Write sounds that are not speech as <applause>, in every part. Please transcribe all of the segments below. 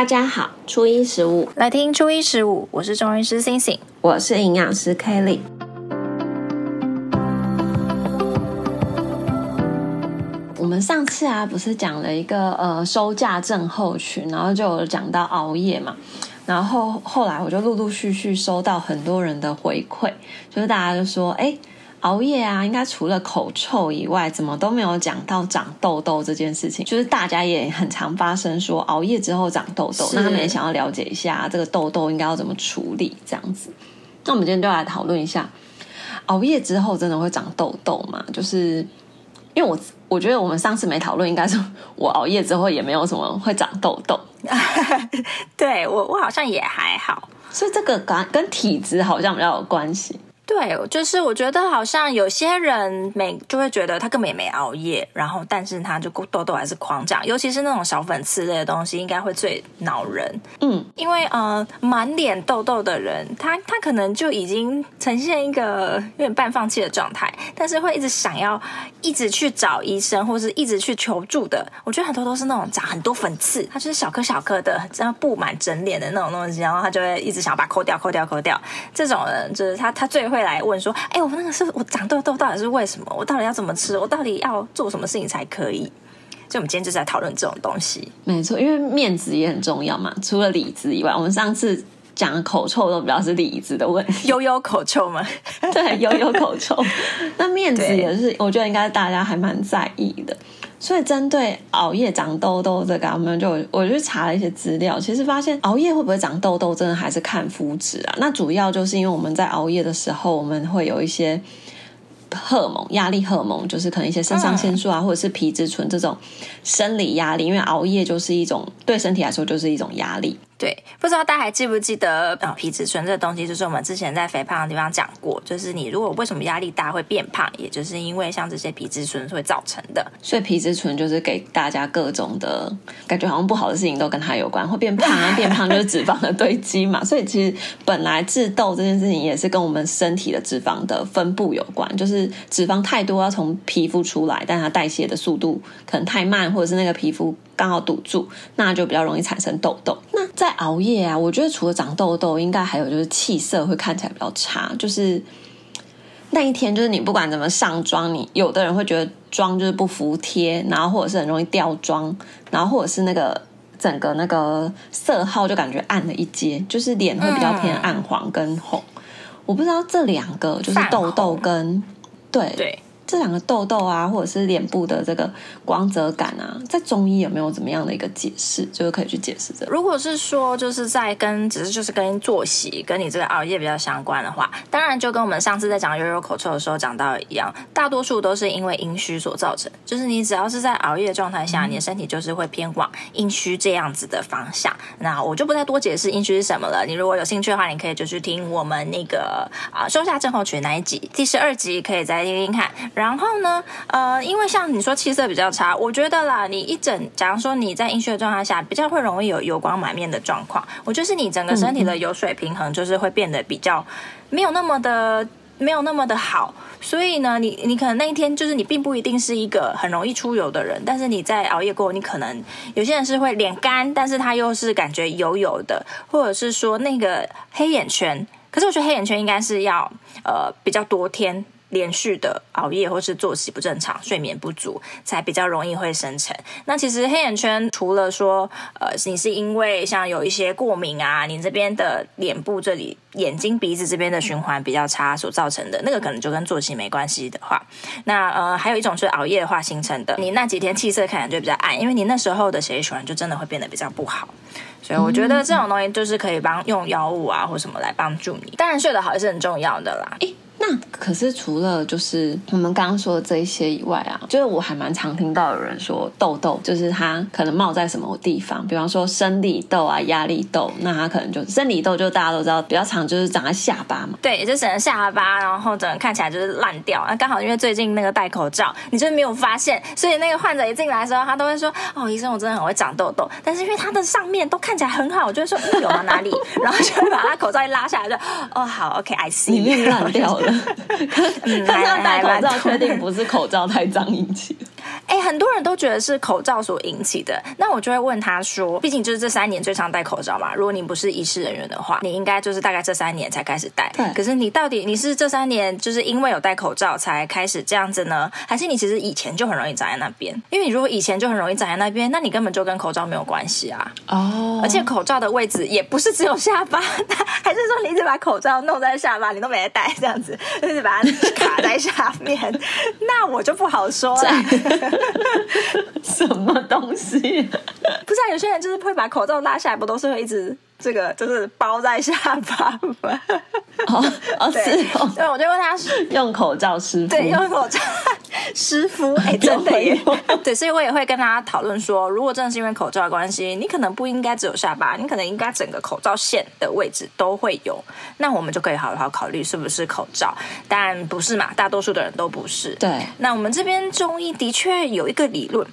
大家好，初一十五来听初一十五，我是中医师星星，我是营养师 Kelly。我们上次啊，不是讲了一个呃收假症候群，然后就有讲到熬夜嘛，然后后来我就陆陆续续收到很多人的回馈，就是大家就说，哎。熬夜啊，应该除了口臭以外，怎么都没有讲到长痘痘这件事情。就是大家也很常发生说熬夜之后长痘痘，那他们也想要了解一下这个痘痘应该要怎么处理这样子。那我们今天就来讨论一下，熬夜之后真的会长痘痘吗？就是因为我我觉得我们上次没讨论，应该是我熬夜之后也没有什么会长痘痘。<laughs> 对，我我好像也还好，所以这个跟跟体质好像比较有关系。对，就是我觉得好像有些人每就会觉得他根本也没熬夜，然后但是他就痘痘还是狂长，尤其是那种小粉刺类的东西，应该会最恼人。嗯，因为呃满脸痘痘的人，他他可能就已经呈现一个有点半放弃的状态，但是会一直想要一直去找医生，或是一直去求助的。我觉得很多都是那种长很多粉刺，他就是小颗小颗的，这样布满整脸的那种东西，然后他就会一直想要把它抠掉、抠掉、抠掉。这种人就是他，他最会。会来问说：“哎，我那个是我长痘痘，到底是为什么？我到底要怎么吃？我到底要做什么事情才可以？”所以，我们今天就是在讨论这种东西。没错，因为面子也很重要嘛。除了里子以外，我们上次讲的口臭都比较是里子的问题。<laughs> 悠悠口臭吗？<laughs> 对，悠悠口臭。<laughs> 那面子也是，我觉得应该大家还蛮在意的。所以针对熬夜长痘痘这个，我们就我去查了一些资料，其实发现熬夜会不会长痘痘，真的还是看肤质啊。那主要就是因为我们在熬夜的时候，我们会有一些荷尔蒙，压力荷尔蒙，就是可能一些肾上腺素啊，嗯、或者是皮质醇这种生理压力。因为熬夜就是一种对身体来说就是一种压力。对，不知道大家还记不记得啊？皮质醇这个东西，就是我们之前在肥胖的地方讲过，就是你如果为什么压力大会变胖，也就是因为像这些皮质醇会造成的。所以皮质醇就是给大家各种的感觉，好像不好的事情都跟它有关，会变胖啊，<laughs> 变胖就是脂肪的堆积嘛。所以其实本来致痘这件事情也是跟我们身体的脂肪的分布有关，就是脂肪太多要从皮肤出来，但它代谢的速度可能太慢，或者是那个皮肤。刚好堵住，那就比较容易产生痘痘。那在熬夜啊，我觉得除了长痘痘，应该还有就是气色会看起来比较差。就是那一天，就是你不管怎么上妆，你有的人会觉得妆就是不服帖，然后或者是很容易掉妆，然后或者是那个整个那个色号就感觉暗了一阶，就是脸会比较偏暗黄跟红。嗯、我不知道这两个就是痘痘跟对对。这两个痘痘啊，或者是脸部的这个光泽感啊，在中医有没有怎么样的一个解释？就是可以去解释这个。如果是说，就是在跟只是就是跟作息跟你这个熬夜比较相关的话，当然就跟我们上次在讲悠悠口臭的时候讲到一样，大多数都是因为阴虚所造成。就是你只要是在熬夜的状态下，你的身体就是会偏往阴虚这样子的方向。那我就不再多解释阴虚是什么了。你如果有兴趣的话，你可以就去听我们那个啊收下症候群那一集第十二集，可以再听听看。然后呢，呃，因为像你说气色比较差，我觉得啦，你一整，假如说你在阴虚的状态下，比较会容易有油光满面的状况。我觉得是你整个身体的油水平衡就是会变得比较没有那么的没有那么的好。所以呢，你你可能那一天就是你并不一定是一个很容易出油的人，但是你在熬夜过后，你可能有些人是会脸干，但是他又是感觉油油的，或者是说那个黑眼圈。可是我觉得黑眼圈应该是要呃比较多天。连续的熬夜或是作息不正常、睡眠不足，才比较容易会生成。那其实黑眼圈除了说，呃，你是因为像有一些过敏啊，你这边的脸部这里、眼睛、鼻子这边的循环比较差所造成的，那个可能就跟作息没关系的话，那呃，还有一种是熬夜的话形成的。你那几天气色看起来就比较暗，因为你那时候的血液循环就真的会变得比较不好。所以我觉得这种东西就是可以帮用药物啊或什么来帮助你。当然睡得好也是很重要的啦。那可是除了就是我们刚刚说的这一些以外啊，就是我还蛮常听到有人说痘痘，就是它可能冒在什么地方，比方说生理痘啊、压力痘，那它可能就生理痘，就大家都知道比较常就是长在下巴嘛。对，就整个下巴，然后整个看起来就是烂掉。那刚好因为最近那个戴口罩，你就没有发现，所以那个患者一进来的时候，他都会说：“哦，医生，我真的很会长痘痘。”但是因为他的上面都看起来很好，我就会说：“嗯，有吗？哪里？” <laughs> 然后就会把他口罩一拉下来，就：“哦，好，OK，I see。”里面烂掉了。<laughs> <laughs> 他这样戴口罩，确定不是口罩太脏引起的？哎，很多人都觉得是口罩所引起的。那我就会问他说，毕竟就是这三年最常戴口罩嘛。如果你不是医师人员的话，你应该就是大概这三年才开始戴。对。可是你到底你是这三年就是因为有戴口罩才开始这样子呢，还是你其实以前就很容易长在那边？因为你如果以前就很容易长在那边，那你根本就跟口罩没有关系啊。哦。而且口罩的位置也不是只有下巴，<laughs> 还是说你一直把口罩弄在下巴，你都没在戴这样子，就是把它卡在下面，<laughs> 那我就不好说了。<laughs> 什么东西？不是啊，有些人就是会把口罩拉下来，不都是会一直这个就是包在下巴吗？哦哦，对是哦。对，我就问他用口罩师傅，对，用口罩师傅，<laughs> 哎，真的耶。对，所以我也会跟他讨论说，如果真的是因为口罩的关系，你可能不应该只有下巴，你可能应该整个口罩线的位置都会有，那我们就可以好好考虑是不是口罩。但不是嘛，大多数的人都不是。对，那我们这边中医的确有一个理论。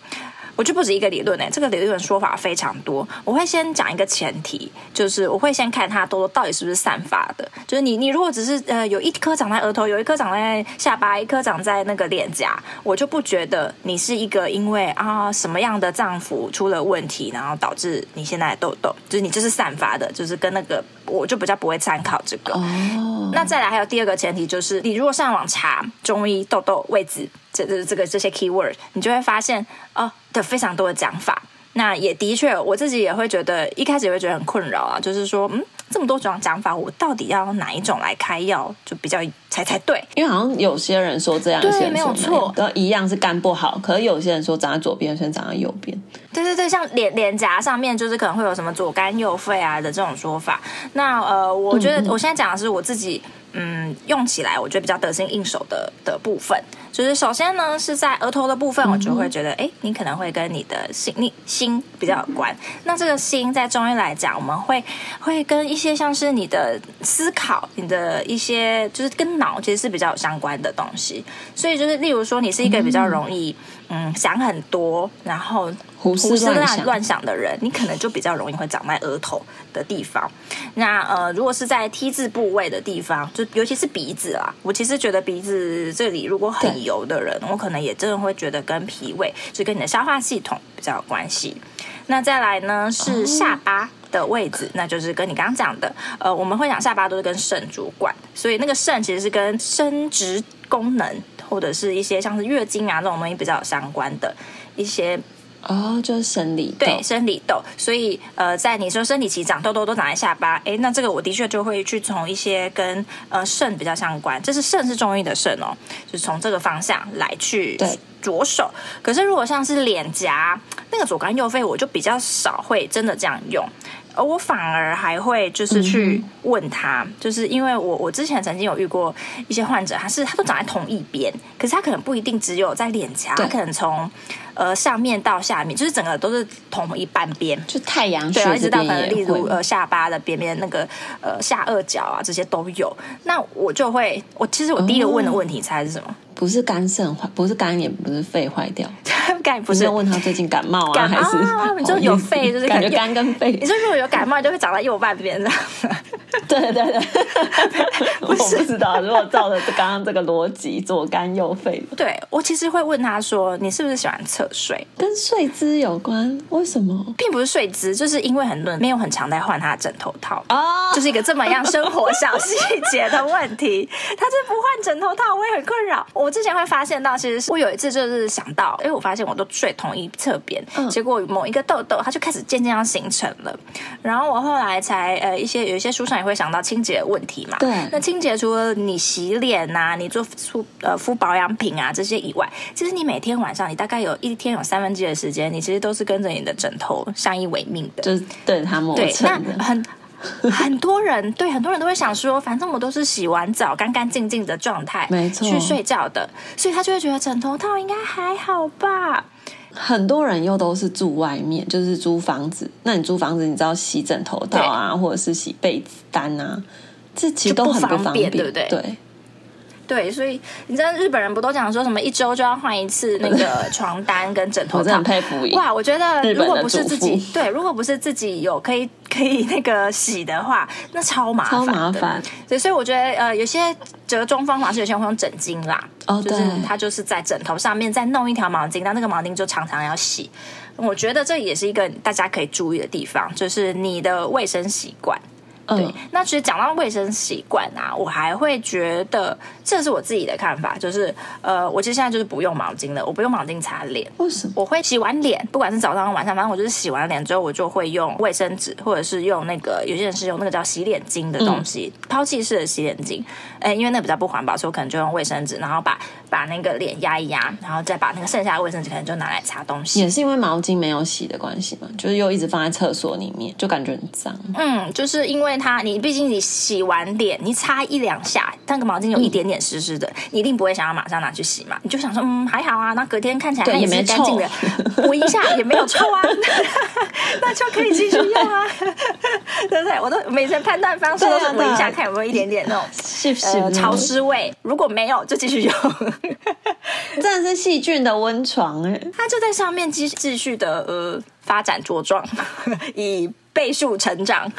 我就不止一个理论诶，这个理论说法非常多。我会先讲一个前提，就是我会先看它痘痘到底是不是散发的。就是你，你如果只是呃有一颗长在额头，有一颗长在下巴，一颗长在那个脸颊，我就不觉得你是一个因为啊什么样的脏腑出了问题，然后导致你现在的痘痘，就是你这是散发的，就是跟那个我就比较不会参考这个。哦。那再来还有第二个前提，就是你如果上网查中医痘痘位置。这这这个这些 keyword，你就会发现哦，的非常多的讲法。那也的确，我自己也会觉得，一开始也会觉得很困扰啊。就是说，嗯，这么多种讲法，我到底要用哪一种来开药，就比较才才对？因为好像有些人说这样，对，没有错，都一样是肝不好。可是有些人说长在左边，有些人长在右边。对对对，像脸脸颊上面，就是可能会有什么左肝右肺啊的这种说法。那呃，我觉得我现在讲的是我自己。嗯，用起来我觉得比较得心应手的的部分，就是首先呢是在额头的部分，我就会觉得，哎、嗯，你可能会跟你的心、你心比较有关。那这个心在中医来讲，我们会会跟一些像是你的思考、你的一些就是跟脑其实是比较有相关的东西。所以就是例如说，你是一个比较容易嗯，嗯想很多，然后。胡思乱想，乱想的人，你可能就比较容易会长在额头的地方。那呃，如果是在 T 字部位的地方，就尤其是鼻子啦，我其实觉得鼻子这里如果很油的人，我可能也真的会觉得跟脾胃，就跟你的消化系统比较有关系。那再来呢是下巴的位置，那就是跟你刚刚讲的，呃，我们会讲下巴都是跟肾主管，所以那个肾其实是跟生殖功能或者是一些像是月经啊这种东西比较有相关的一些。哦，就是生理痘，对，生理痘，所以呃，在你说生理期长痘痘都长在下巴，哎，那这个我的确就会去从一些跟呃肾比较相关，这是肾是中医的肾哦，就是从这个方向来去着手。可是如果像是脸颊那个左肝右肺，我就比较少会真的这样用。而我反而还会就是去问他，嗯、就是因为我我之前曾经有遇过一些患者，他是他都长在同一边，可是他可能不一定只有在脸颊，他可能从呃上面到下面，就是整个都是同一半边，就太阳穴，一直到可能例如呃下巴的边边那个呃下颚角啊这些都有。那我就会，我其实我第一个问的问题猜是什么？哦不是肝肾坏，不是肝也不是肺坏掉，<laughs> 肝不是。你问他最近感冒啊，还是你就有肺，就是感觉肝跟肺。你说如果有感冒，就会长在右半边上。<laughs> 对对对，我不知道。如果照着刚刚这个逻辑，左肝右肺。对，我其实会问他说：“你是不是喜欢侧睡？跟睡姿有关？为什么？并不是睡姿，就是因为很多人没有很常在换他的枕头套哦，就是一个这么样生活小细节的问题。<laughs> 他这不换枕头套，我也很困扰。我之前会发现到，其实我有一次就是想到，因为我发现我都睡同一侧边，嗯、结果某一个痘痘，它就开始渐渐要形成了。然后我后来才呃一些有一些书上也会想到清洁的问题嘛。对。那清洁除了你洗脸呐、啊，你做敷呃敷保养品啊这些以外，其实你每天晚上你大概有一天有三分之一的时间，你其实都是跟着你的枕头相依为命的，就是对他磨蹭。对，那很。很多人对很多人都会想说，反正我都是洗完澡干干净净的状态，没错，去睡觉的，所以他就会觉得枕头套应该还好吧。很多人又都是住外面，就是租房子。那你租房子，你知道洗枕头套啊，或者是洗被子单啊，这其实都很不方便，对不对？对。对，所以你知道日本人不都讲说什么一周就要换一次那个床单跟枕头套？我真的很佩服你。哇，我觉得如果不是自己对，如果不是自己有可以可以那个洗的话，那超麻烦，超麻烦。对，所以我觉得呃，有些折中方法是有些人会用枕巾啦，哦，就是他就是在枕头上面再弄一条毛巾，但那个毛巾就常常要洗。我觉得这也是一个大家可以注意的地方，就是你的卫生习惯。对，嗯、那其实讲到卫生习惯啊，我还会觉得这是我自己的看法，就是呃，我其实现在就是不用毛巾了，我不用毛巾擦脸。为什么？我会洗完脸，不管是早上晚上，反正我就是洗完脸之后，我就会用卫生纸，或者是用那个有些人是用那个叫洗脸巾的东西，嗯、抛弃式的洗脸巾。哎，因为那比较不环保，所以我可能就用卫生纸，然后把把那个脸压一压，然后再把那个剩下的卫生纸可能就拿来擦东西。也是因为毛巾没有洗的关系嘛，就是又一直放在厕所里面，就感觉很脏。嗯，就是因为它，你毕竟你洗完脸，你擦一两下，那个毛巾有一点点湿湿的，嗯、你一定不会想要马上拿去洗嘛，你就想说，嗯，还好啊，那隔天看起来还是干净的，闻一下也没有臭啊，<laughs> 那就可以继续用啊，对不对？我都每次判断方式都是闻一下，看有没有一点点那种。呃，潮湿味，如果没有就继续用，<laughs> 真的是细菌的温床哎，它就在上面继继续的呃发展茁壮，<laughs> 以倍数成长。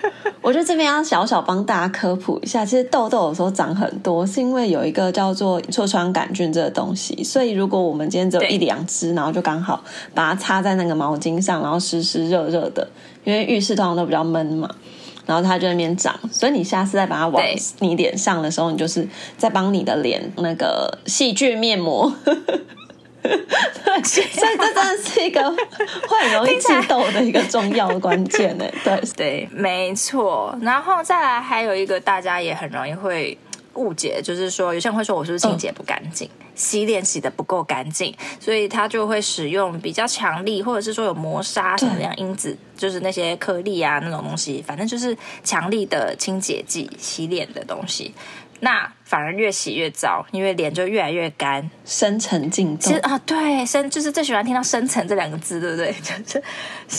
<laughs> 我觉得这边要小小帮大家科普一下，其实痘痘有时候长很多，是因为有一个叫做痤疮杆菌这个东西，所以如果我们今天只有一两只，然后就刚好把它擦在那个毛巾上，然后湿湿热热的，因为浴室通常都比较闷嘛。然后它就在那边长，所以你下次再把它往你脸上的时候，你就是在帮你的脸那个细菌面膜。对，<laughs> 所以这真的是一个 <laughs> 会很容易致痘的一个重要的关键呢。对 <laughs> 对，没错。然后再来还有一个大家也很容易会误解，就是说有些人会说我是不是清洁不干净？嗯洗脸洗的不够干净，所以他就会使用比较强力，或者是说有磨砂什么样因子，就是那些颗粒啊那种东西，反正就是强力的清洁剂洗脸的东西。那反而越洗越糟，因为脸就越来越干，深层进痘。其实啊，对，深就是最喜欢听到“深层”这两个字，对不对？<laughs> 就是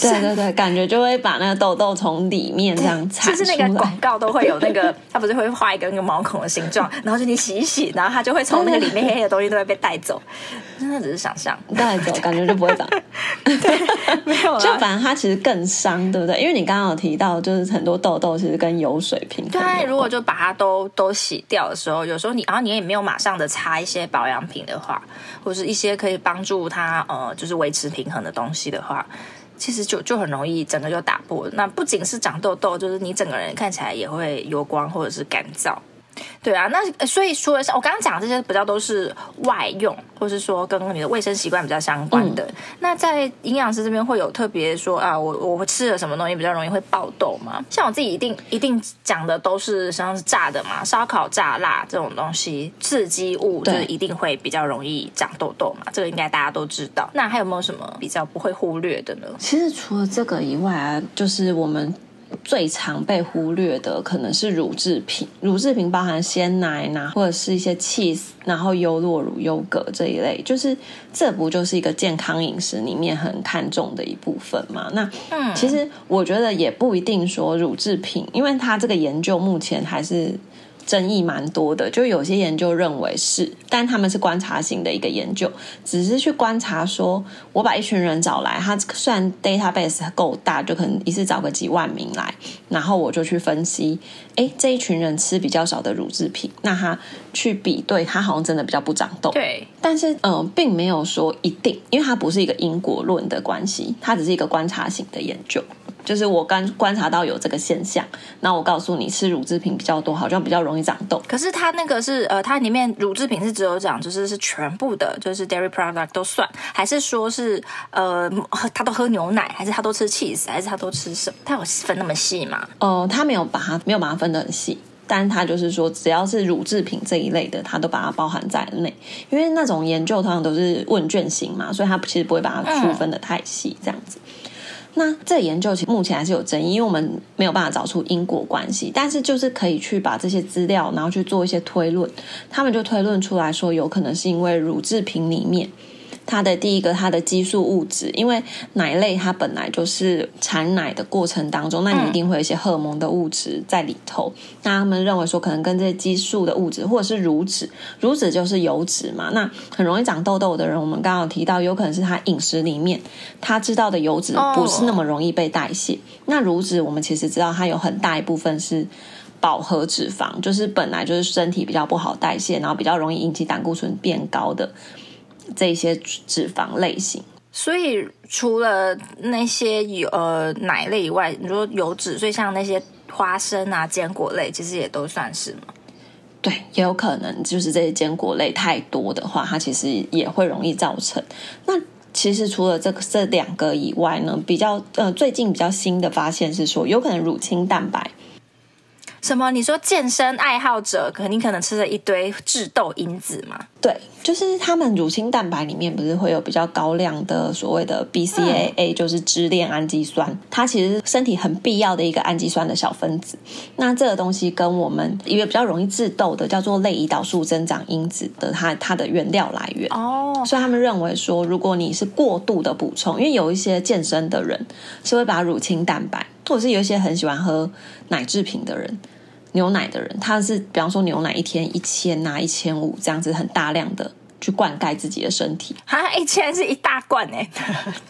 对对对，感觉就会把那个痘痘从里面这样 <laughs> 擦。就是那个广告都会有那个，<laughs> 它不是会画一个那个毛孔的形状，然后就你洗一洗，然后它就会从那个里面黑黑的东西都会被带走。真的只是想象带走，感觉就不会长。对，没有。就反正它其实更伤，对不对？因为你刚刚有提到，就是很多痘痘其实跟油水平。对，如果就把它都都洗掉的时候。有时候你，然后你也没有马上的擦一些保养品的话，或者是一些可以帮助它呃，就是维持平衡的东西的话，其实就就很容易整个就打破。那不仅是长痘痘，就是你整个人看起来也会油光或者是干燥。对啊，那所以说我刚刚讲的这些比较都是外用，或是说跟你的卫生习惯比较相关的。嗯、那在营养师这边会有特别说啊，我我吃了什么东西比较容易会爆痘吗？像我自己一定一定讲的都是像是炸的嘛，烧烤、炸辣这种东西，刺激物就是一定会比较容易长痘痘嘛，这个应该大家都知道。那还有没有什么比较不会忽略的呢？其实除了这个以外啊，就是我们。最常被忽略的可能是乳制品，乳制品包含鲜奶呐，或者是一些 cheese，然后优酪乳、优格这一类，就是这不就是一个健康饮食里面很看重的一部分嘛？那嗯，其实我觉得也不一定说乳制品，因为它这个研究目前还是。争议蛮多的，就有些研究认为是，但他们是观察型的一个研究，只是去观察说，我把一群人找来，他算 database 够大，就可能一次找个几万名来，然后我就去分析，哎，这一群人吃比较少的乳制品，那他去比对，他好像真的比较不长痘。对，但是嗯、呃，并没有说一定，因为它不是一个因果论的关系，它只是一个观察型的研究。就是我刚观察到有这个现象，那我告诉你，吃乳制品比较多，好像比较容易长痘。可是它那个是呃，它里面乳制品是只有讲，就是是全部的，就是 dairy product 都算，还是说是呃，他都喝牛奶，还是他都吃 cheese，还是他都吃什么？他有分那么细吗？哦、呃，他没有把它没有把它分得很细，但他就是说，只要是乳制品这一类的，他都把它包含在内。因为那种研究通常都是问卷型嘛，所以他其实不会把它区分的太细，这样子。嗯那这研究其目前还是有争议，因为我们没有办法找出因果关系，但是就是可以去把这些资料，然后去做一些推论。他们就推论出来说，有可能是因为乳制品里面它的第一个，它的激素物质，因为奶类它本来就是产奶的过程当中，那你一定会有一些荷尔蒙的物质在里头。那他们认为说，可能跟这些激素的物质，或者是乳脂，乳脂就是油脂嘛，那很容易长痘痘的人，我们刚刚提到，有可能是他饮食里面他知道的油脂不是那么容易被代谢。那乳脂，我们其实知道它有很大一部分是。饱和脂肪就是本来就是身体比较不好代谢，然后比较容易引起胆固醇变高的这些脂肪类型。所以除了那些油呃奶类以外，你说油脂，所以像那些花生啊、坚果类，其实也都算是吗？对，也有可能就是这些坚果类太多的话，它其实也会容易造成。那其实除了这个这两个以外呢，比较呃最近比较新的发现是说，有可能乳清蛋白。什么？你说健身爱好者肯定可能吃了一堆致痘因子嘛？对，就是他们乳清蛋白里面不是会有比较高量的所谓的 BCAA，嗯，就是支链氨基酸，它其实身体很必要的一个氨基酸的小分子。那这个东西跟我们一个比较容易致痘的叫做类胰岛素增长因子的它它的原料来源哦，所以他们认为说，如果你是过度的补充，因为有一些健身的人是会把乳清蛋白，或者是有一些很喜欢喝奶制品的人。牛奶的人，他是比方说牛奶一天一千呐，一千五这样子，很大量的去灌溉自己的身体。哈，一千是一大罐哎，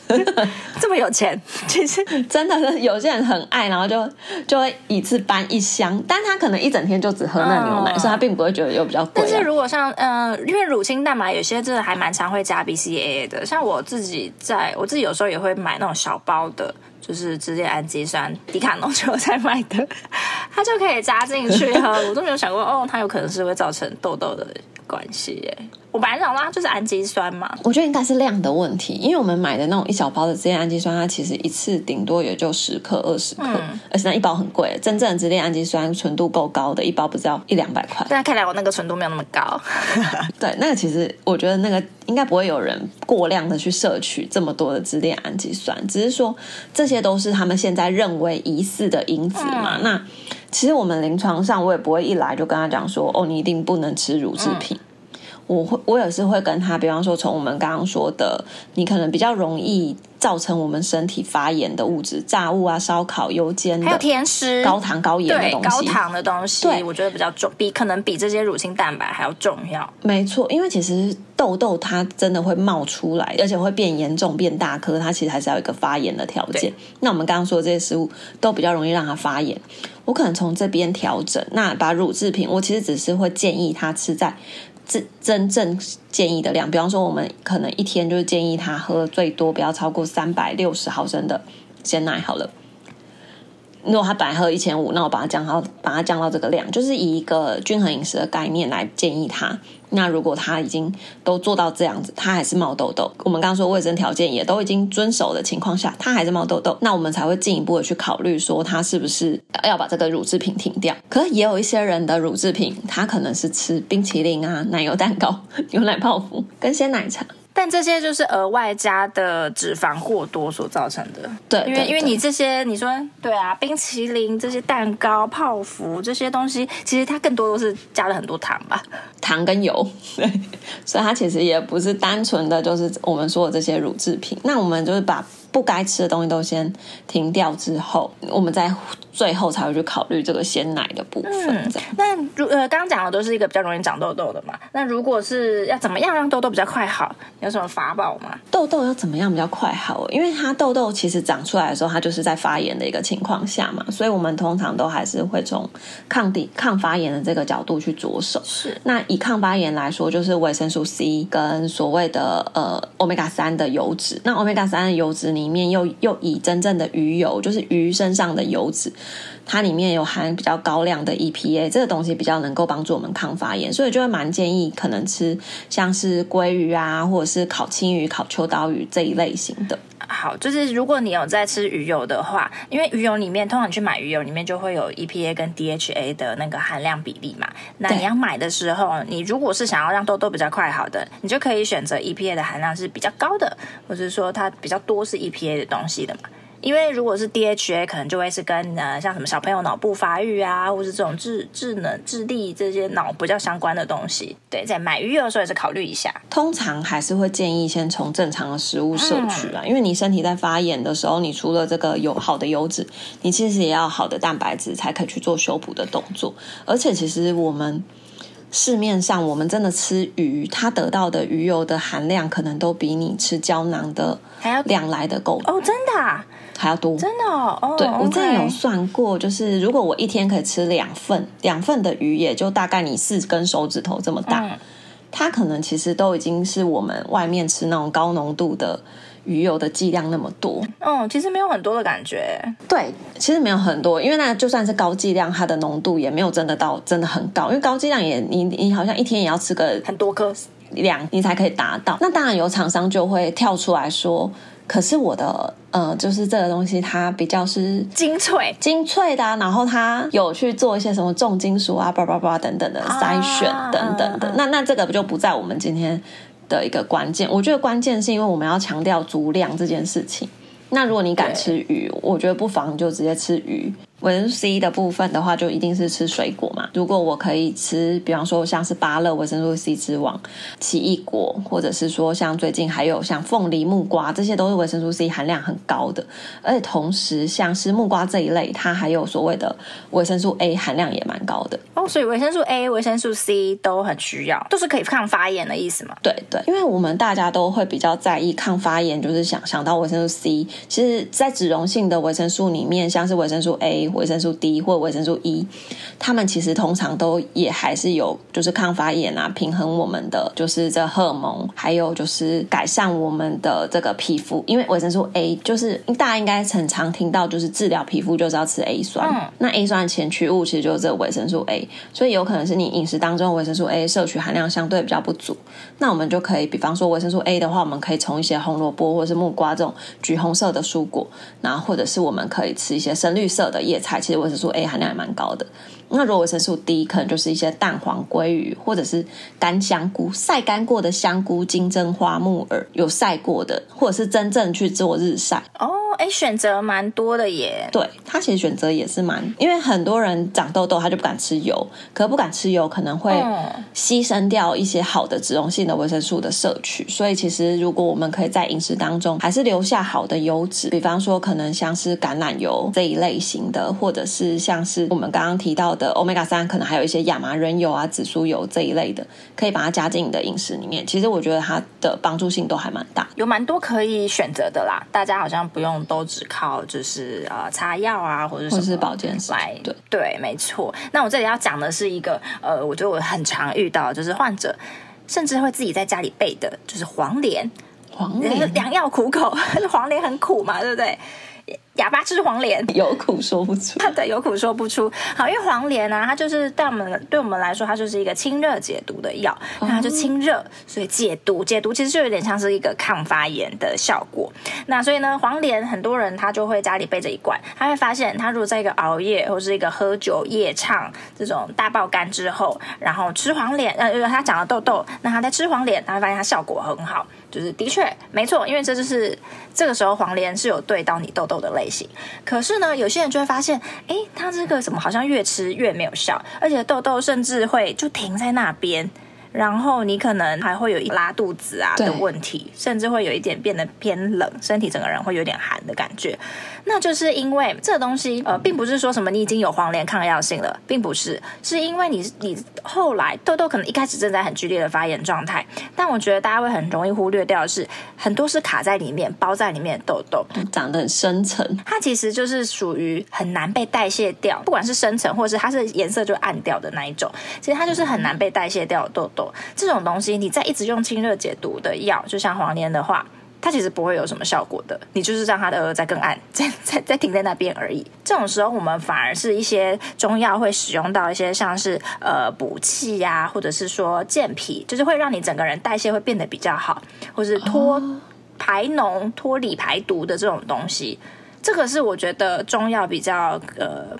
<laughs> 这么有钱，其实真的是有些人很爱，然后就就会一次搬一箱，但他可能一整天就只喝那牛奶，哦、所以他并不会觉得有比较贵、啊。但是如果像呃，因为乳清蛋白有些真的还蛮常会加 BCAA 的，像我自己在我自己有时候也会买那种小包的。就是直接氨基酸，迪卡侬就在卖的，它就可以加进去喝。我都没有想过，哦，它有可能是会造成痘痘的关系耶。我本来想说就是氨基酸嘛，我觉得应该是量的问题，因为我们买的那种一小包的支链氨基酸，它其实一次顶多也就十克、二十克，嗯、而且那一包很贵。真正的支链氨基酸纯度够高的，一包不知道一两百块。但看来我那个纯度没有那么高。<laughs> 对，那个其实我觉得那个应该不会有人过量的去摄取这么多的支链氨基酸，只是说这些都是他们现在认为疑似的因子嘛。嗯、那其实我们临床上我也不会一来就跟他讲说，哦，你一定不能吃乳制品。嗯我会，我也是会跟他，比方说，从我们刚刚说的，你可能比较容易造成我们身体发炎的物质，炸物啊、烧烤、油煎的，还有甜食、高糖高盐的东西，高糖的东西，对，我觉得比较重，比可能比这些乳清蛋白还要重要。没错，因为其实痘痘它真的会冒出来，而且会变严重、变大颗，它其实还是要有一个发炎的条件。那我们刚刚说的这些食物都比较容易让它发炎，我可能从这边调整，那把乳制品，我其实只是会建议他吃在。真真正建议的量，比方说，我们可能一天就是建议他喝最多不要超过三百六十毫升的鲜奶好了。如果他本来喝一千五，那我把它降到把它降到这个量，就是以一个均衡饮食的概念来建议他。那如果他已经都做到这样子，他还是冒痘痘，我们刚刚说卫生条件也都已经遵守的情况下，他还是冒痘痘，那我们才会进一步的去考虑说他是不是要把这个乳制品停掉。可也有一些人的乳制品，他可能是吃冰淇淋啊、奶油蛋糕、<laughs> 牛奶泡芙跟鲜奶茶。但这些就是额外加的脂肪过多所造成的，对，因为因为你这些你说对啊，冰淇淋这些蛋糕、泡芙这些东西，其实它更多都是加了很多糖吧，糖跟油，对，所以它其实也不是单纯的就是我们说的这些乳制品。那我们就是把。不该吃的东西都先停掉之后，我们再最后才会去考虑这个鲜奶的部分。嗯、那如呃，刚刚讲的都是一个比较容易长痘痘的嘛。那如果是要怎么样让痘痘比较快好，有什么法宝吗？痘痘要怎么样比较快好？因为它痘痘其实长出来的时候，它就是在发炎的一个情况下嘛，所以我们通常都还是会从抗抵抗发炎的这个角度去着手。是。那以抗发炎来说，就是维生素 C 跟所谓的呃欧米伽三的油脂。那欧米伽三的油脂里面又又以真正的鱼油，就是鱼身上的油脂，它里面有含比较高量的 EPA，这个东西比较能够帮助我们抗发炎，所以就会蛮建议可能吃像是鲑鱼啊，或者是烤青鱼、烤秋刀鱼这一类型的。好，就是如果你有在吃鱼油的话，因为鱼油里面通常去买鱼油里面就会有 EPA 跟 DHA 的那个含量比例嘛。那你要买的时候，你如果是想要让痘痘比较快好的，你就可以选择 EPA 的含量是比较高的，或者说它比较多是 EPA 的东西的嘛。因为如果是 DHA，可能就会是跟呃像什么小朋友脑部发育啊，或是这种智智能、智力这些脑比较相关的东西。对，在买鱼油的时候也是考虑一下。通常还是会建议先从正常的食物摄取啊，嗯、因为你身体在发炎的时候，你除了这个有好的油脂，你其实也要好的蛋白质，才可以去做修补的动作。而且其实我们。市面上我们真的吃鱼，它得到的鱼油的含量可能都比你吃胶囊的还要量来的够哦，真的啊，还要多，真的哦。哦对，okay 我之前有算过，就是如果我一天可以吃两份，两份的鱼，也就大概你四根手指头这么大，嗯、它可能其实都已经是我们外面吃那种高浓度的。鱼油的剂量那么多，嗯，其实没有很多的感觉。对，其实没有很多，因为那就算是高剂量，它的浓度也没有真的到真的很高。因为高剂量也，你你好像一天也要吃个很多颗量，你才可以达到。那当然有厂商就会跳出来说，可是我的呃，就是这个东西它比较是精粹精粹的啊，然后它有去做一些什么重金属啊、叭叭叭等等的筛选等等的。啊、那那这个不就不在我们今天的一个关键，我觉得关键是因为我们要强调足量这件事情。那如果你敢吃鱼，我觉得不妨就直接吃鱼。维生素 C 的部分的话，就一定是吃水果嘛。如果我可以吃，比方说像是芭乐维生素 C 之王、奇异果，或者是说像最近还有像凤梨、木瓜，这些都是维生素 C 含量很高的。而且同时，像是木瓜这一类，它还有所谓的维生素 A 含量也蛮高的。哦，所以维生素 A、维生素 C 都很需要，都是可以抗发炎的意思嘛？对对，因为我们大家都会比较在意抗发炎，就是想想到维生素 C。其实，在脂溶性的维生素里面，像是维生素 A。维生素 D 或维生素 E，它们其实通常都也还是有，就是抗发炎啊，平衡我们的就是这荷尔蒙，还有就是改善我们的这个皮肤。因为维生素 A 就是大家应该很常听到，就是治疗皮肤就是要吃 A 酸。嗯、那 A 酸的前驱物其实就是这个维生素 A，所以有可能是你饮食当中维生素 A 摄取含量相对比较不足。那我们就可以，比方说维生素 A 的话，我们可以从一些红萝卜或者是木瓜这种橘红色的蔬果，然后或者是我们可以吃一些深绿色的叶。菜其实维生素 A 含量也蛮高的。那如果维生素 D 可能就是一些蛋黄、鲑鱼，或者是干香菇、晒干过的香菇、金针花、木耳，有晒过的，或者是真正去做日晒。哦，哎，选择蛮多的耶。对，他其实选择也是蛮，因为很多人长痘痘，他就不敢吃油，可不敢吃油可能会牺牲掉一些好的脂溶性的维生素的摄取。所以其实如果我们可以在饮食当中还是留下好的油脂，比方说可能像是橄榄油这一类型的，或者是像是我们刚刚提到的。的 Omega 三可能还有一些亚麻仁油啊、紫苏油这一类的，可以把它加进你的饮食里面。其实我觉得它的帮助性都还蛮大，有蛮多可以选择的啦。大家好像不用都只靠就是呃擦药啊，或者是保健食来对对，没错。那我这里要讲的是一个呃，我觉得我很常遇到，就是患者甚至会自己在家里备的，就是黄连。黄连良药苦口，<laughs> 黄连很苦嘛，对不对？哑巴吃黄连，<laughs> 有苦说不出。<laughs> 对，有苦说不出。好，因为黄连呢、啊，它就是对我们对我们来说，它就是一个清热解毒的药。那它就清热，所以解毒。解毒其实就有点像是一个抗发炎的效果。那所以呢，黄连很多人他就会家里备着一罐。他会发现，他如果在一个熬夜或是一个喝酒夜唱这种大爆肝之后，然后吃黄连，呃，他长了痘痘，那他在吃黄连，他会发现它效果很好。就是的确没错，因为这就是这个时候黄连是有对到你痘痘的类型。可是呢，有些人就会发现，哎，它这个怎么好像越吃越没有效，而且痘痘甚至会就停在那边。然后你可能还会有一拉肚子啊的问题，甚至会有一点变得偏冷，身体整个人会有点寒的感觉。那就是因为这个东西，呃，并不是说什么你已经有黄连抗药性了，并不是，是因为你你后来痘痘可能一开始正在很剧烈的发炎状态，但我觉得大家会很容易忽略掉的是，很多是卡在里面、包在里面的痘痘，长得很深层，它其实就是属于很难被代谢掉，不管是深层或者是它是颜色就暗掉的那一种，其实它就是很难被代谢掉的痘痘。这种东西，你再一直用清热解毒的药，就像黄连的话，它其实不会有什么效果的。你就是让它的再更暗，再再再停在那边而已。这种时候，我们反而是一些中药会使用到一些像是呃补气呀，或者是说健脾，就是会让你整个人代谢会变得比较好，或是脱排脓、脱里排毒的这种东西。这个是我觉得中药比较呃，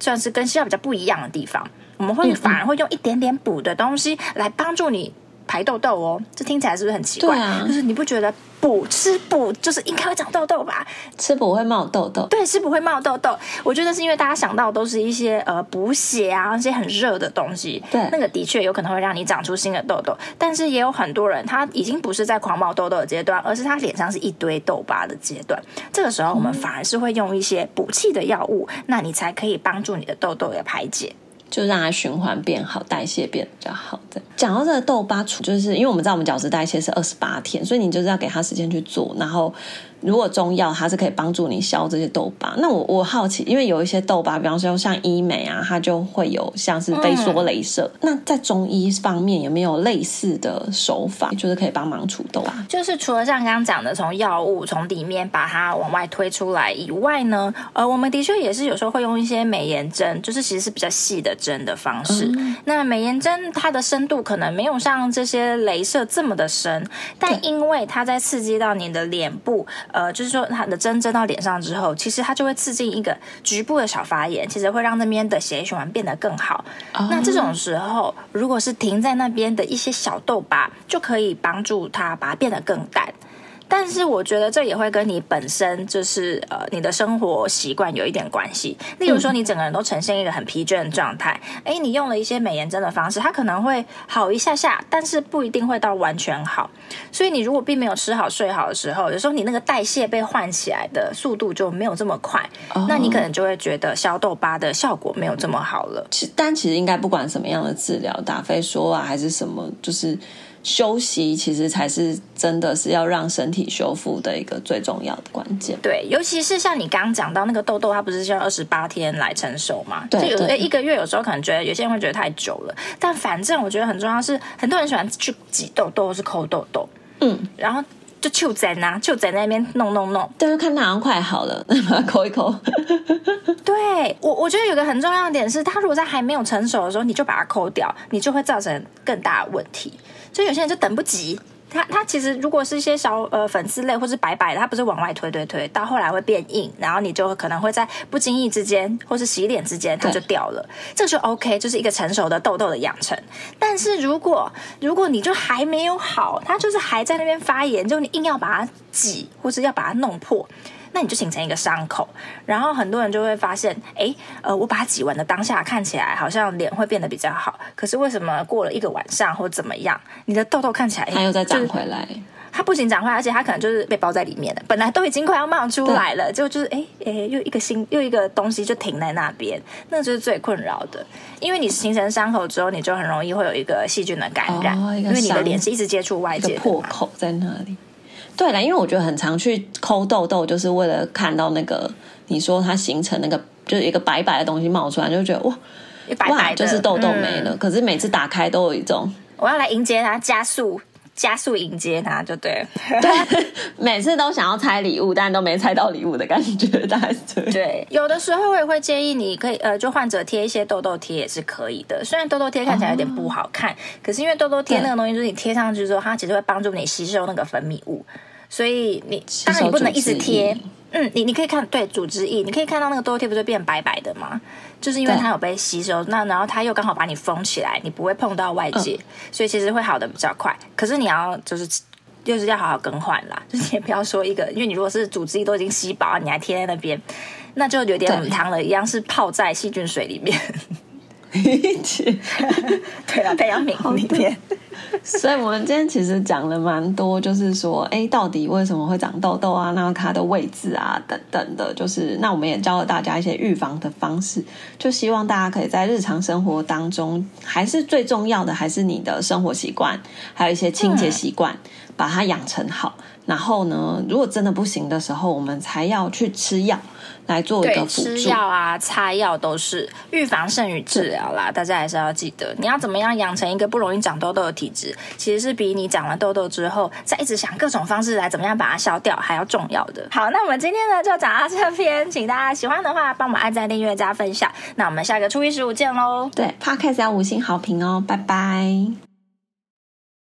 算是跟西药比较不一样的地方。我们会反而会用一点点补的东西来帮助你排痘痘哦。这听起来是不是很奇怪？啊，就是你不觉得？补吃补就是应该会长痘痘吧？吃补会冒痘痘，对，吃补会冒痘痘。我觉得是因为大家想到都是一些呃补血啊，一些很热的东西，对，那个的确有可能会让你长出新的痘痘。但是也有很多人他已经不是在狂冒痘痘的阶段，而是他脸上是一堆痘疤的阶段。这个时候我们反而是会用一些补气的药物，嗯、那你才可以帮助你的痘痘的排解。就让它循环变好，代谢变比较好。的讲到这个痘疤除，就是因为我们知道我们角质代谢是二十八天，所以你就是要给它时间去做，然后。如果中药它是可以帮助你消这些痘疤，那我我好奇，因为有一些痘疤，比方说像医美啊，它就会有像是飞梭镭射。嗯、那在中医方面有没有类似的手法，就是可以帮忙除痘疤？就是除了像刚刚讲的，从药物从里面把它往外推出来以外呢，呃，我们的确也是有时候会用一些美颜针，就是其实是比较细的针的方式。嗯、那美颜针它的深度可能没有像这些镭射这么的深，但因为它在刺激到你的脸部。呃，就是说，它的针针到脸上之后，其实它就会刺激一个局部的小发炎，其实会让那边的血液循环变得更好。Oh. 那这种时候，如果是停在那边的一些小痘疤，就可以帮助它把它变得更淡。但是我觉得这也会跟你本身就是呃你的生活习惯有一点关系。例如说，你整个人都呈现一个很疲倦的状态，哎、嗯，你用了一些美颜针的方式，它可能会好一下下，但是不一定会到完全好。所以你如果并没有吃好睡好的时候，有时候你那个代谢被唤起来的速度就没有这么快，哦、那你可能就会觉得消痘疤的效果没有这么好了。其但其实应该不管什么样的治疗，打飞说啊还是什么，就是。休息其实才是真的是要让身体修复的一个最重要的关键。对，尤其是像你刚刚讲到那个痘痘，它不是需要二十八天来成熟嘛？对，就有的一个月，有时候可能觉得有些人会觉得太久了。但反正我觉得很重要是，很多人喜欢去挤痘痘或是抠痘痘，嗯，然后就就在那就在那边弄弄弄，但是看它好像快好了，<laughs> 把它抠一抠。<laughs> 对我，我觉得有个很重要的点是，它如果在还没有成熟的时候，你就把它抠掉，你就会造成更大的问题。所以有些人就等不及，它它其实如果是一些小呃粉刺类或是白白的，它不是往外推推推，到后来会变硬，然后你就可能会在不经意之间或是洗脸之间它就掉了，这就 OK，就是一个成熟的痘痘的养成。但是如果如果你就还没有好，它就是还在那边发炎，就你硬要把它挤或是要把它弄破。那你就形成一个伤口，然后很多人就会发现，哎，呃，我把它挤完的当下看起来好像脸会变得比较好，可是为什么过了一个晚上或怎么样，你的痘痘看起来它又再长回来？它不仅长回来，而且它可能就是被包在里面的，本来都已经快要冒出来了，就对就是哎哎，又一个新又一个东西就停在那边，那就是最困扰的，因为你形成伤口之后，你就很容易会有一个细菌的感染，哦、因为你的脸是一直接触外界的破口在那里。对了，因为我觉得很常去抠痘痘，就是为了看到那个你说它形成那个就是一个白白的东西冒出来，就觉得哇，白白就是痘痘没了。嗯、可是每次打开都有一种我要来迎接它，加速加速迎接它，就对了。<laughs> 对，每次都想要拆礼物，但都没拆到礼物的感觉，大概是对。有的时候我也会建议你可以呃，就患者贴一些痘痘贴也是可以的。虽然痘痘贴看起来有点不好看，哦、可是因为痘痘贴那个东西，就是你贴上去之后，它其实会帮助你吸收那个分泌物。所以你当然你不能一直贴，嗯，你你可以看对组织液，你可以看到那个痘痘贴不是变白白的吗？就是因为它有被吸收，那然后它又刚好把你封起来，你不会碰到外界，嗯、所以其实会好的比较快。可是你要就是就是要好好更换啦，就是也不要说一个，因为你如果是组织液都已经吸饱，你还贴在那边，那就有点母汤了一样，是泡在细菌水里面。<laughs> 对啊，培养皿里面。所以，我们今天其实讲了蛮多，就是说，哎，到底为什么会长痘痘啊？那它的位置啊，等等的，就是那我们也教了大家一些预防的方式，就希望大家可以在日常生活当中，还是最重要的，还是你的生活习惯，还有一些清洁习惯，嗯、把它养成好。然后呢，如果真的不行的时候，我们才要去吃药。来做一个辅助，吃药啊、擦药都是预防胜于治疗啦。大家还是要记得，你要怎么样养成一个不容易长痘痘的体质，其实是比你长了痘痘之后再一直想各种方式来怎么样把它消掉还要重要的。好，那我们今天呢就讲到这边，请大家喜欢的话帮我们按赞、订阅、加分享。那我们下个初一十五见喽！对，Podcast 要五星好评哦，拜拜。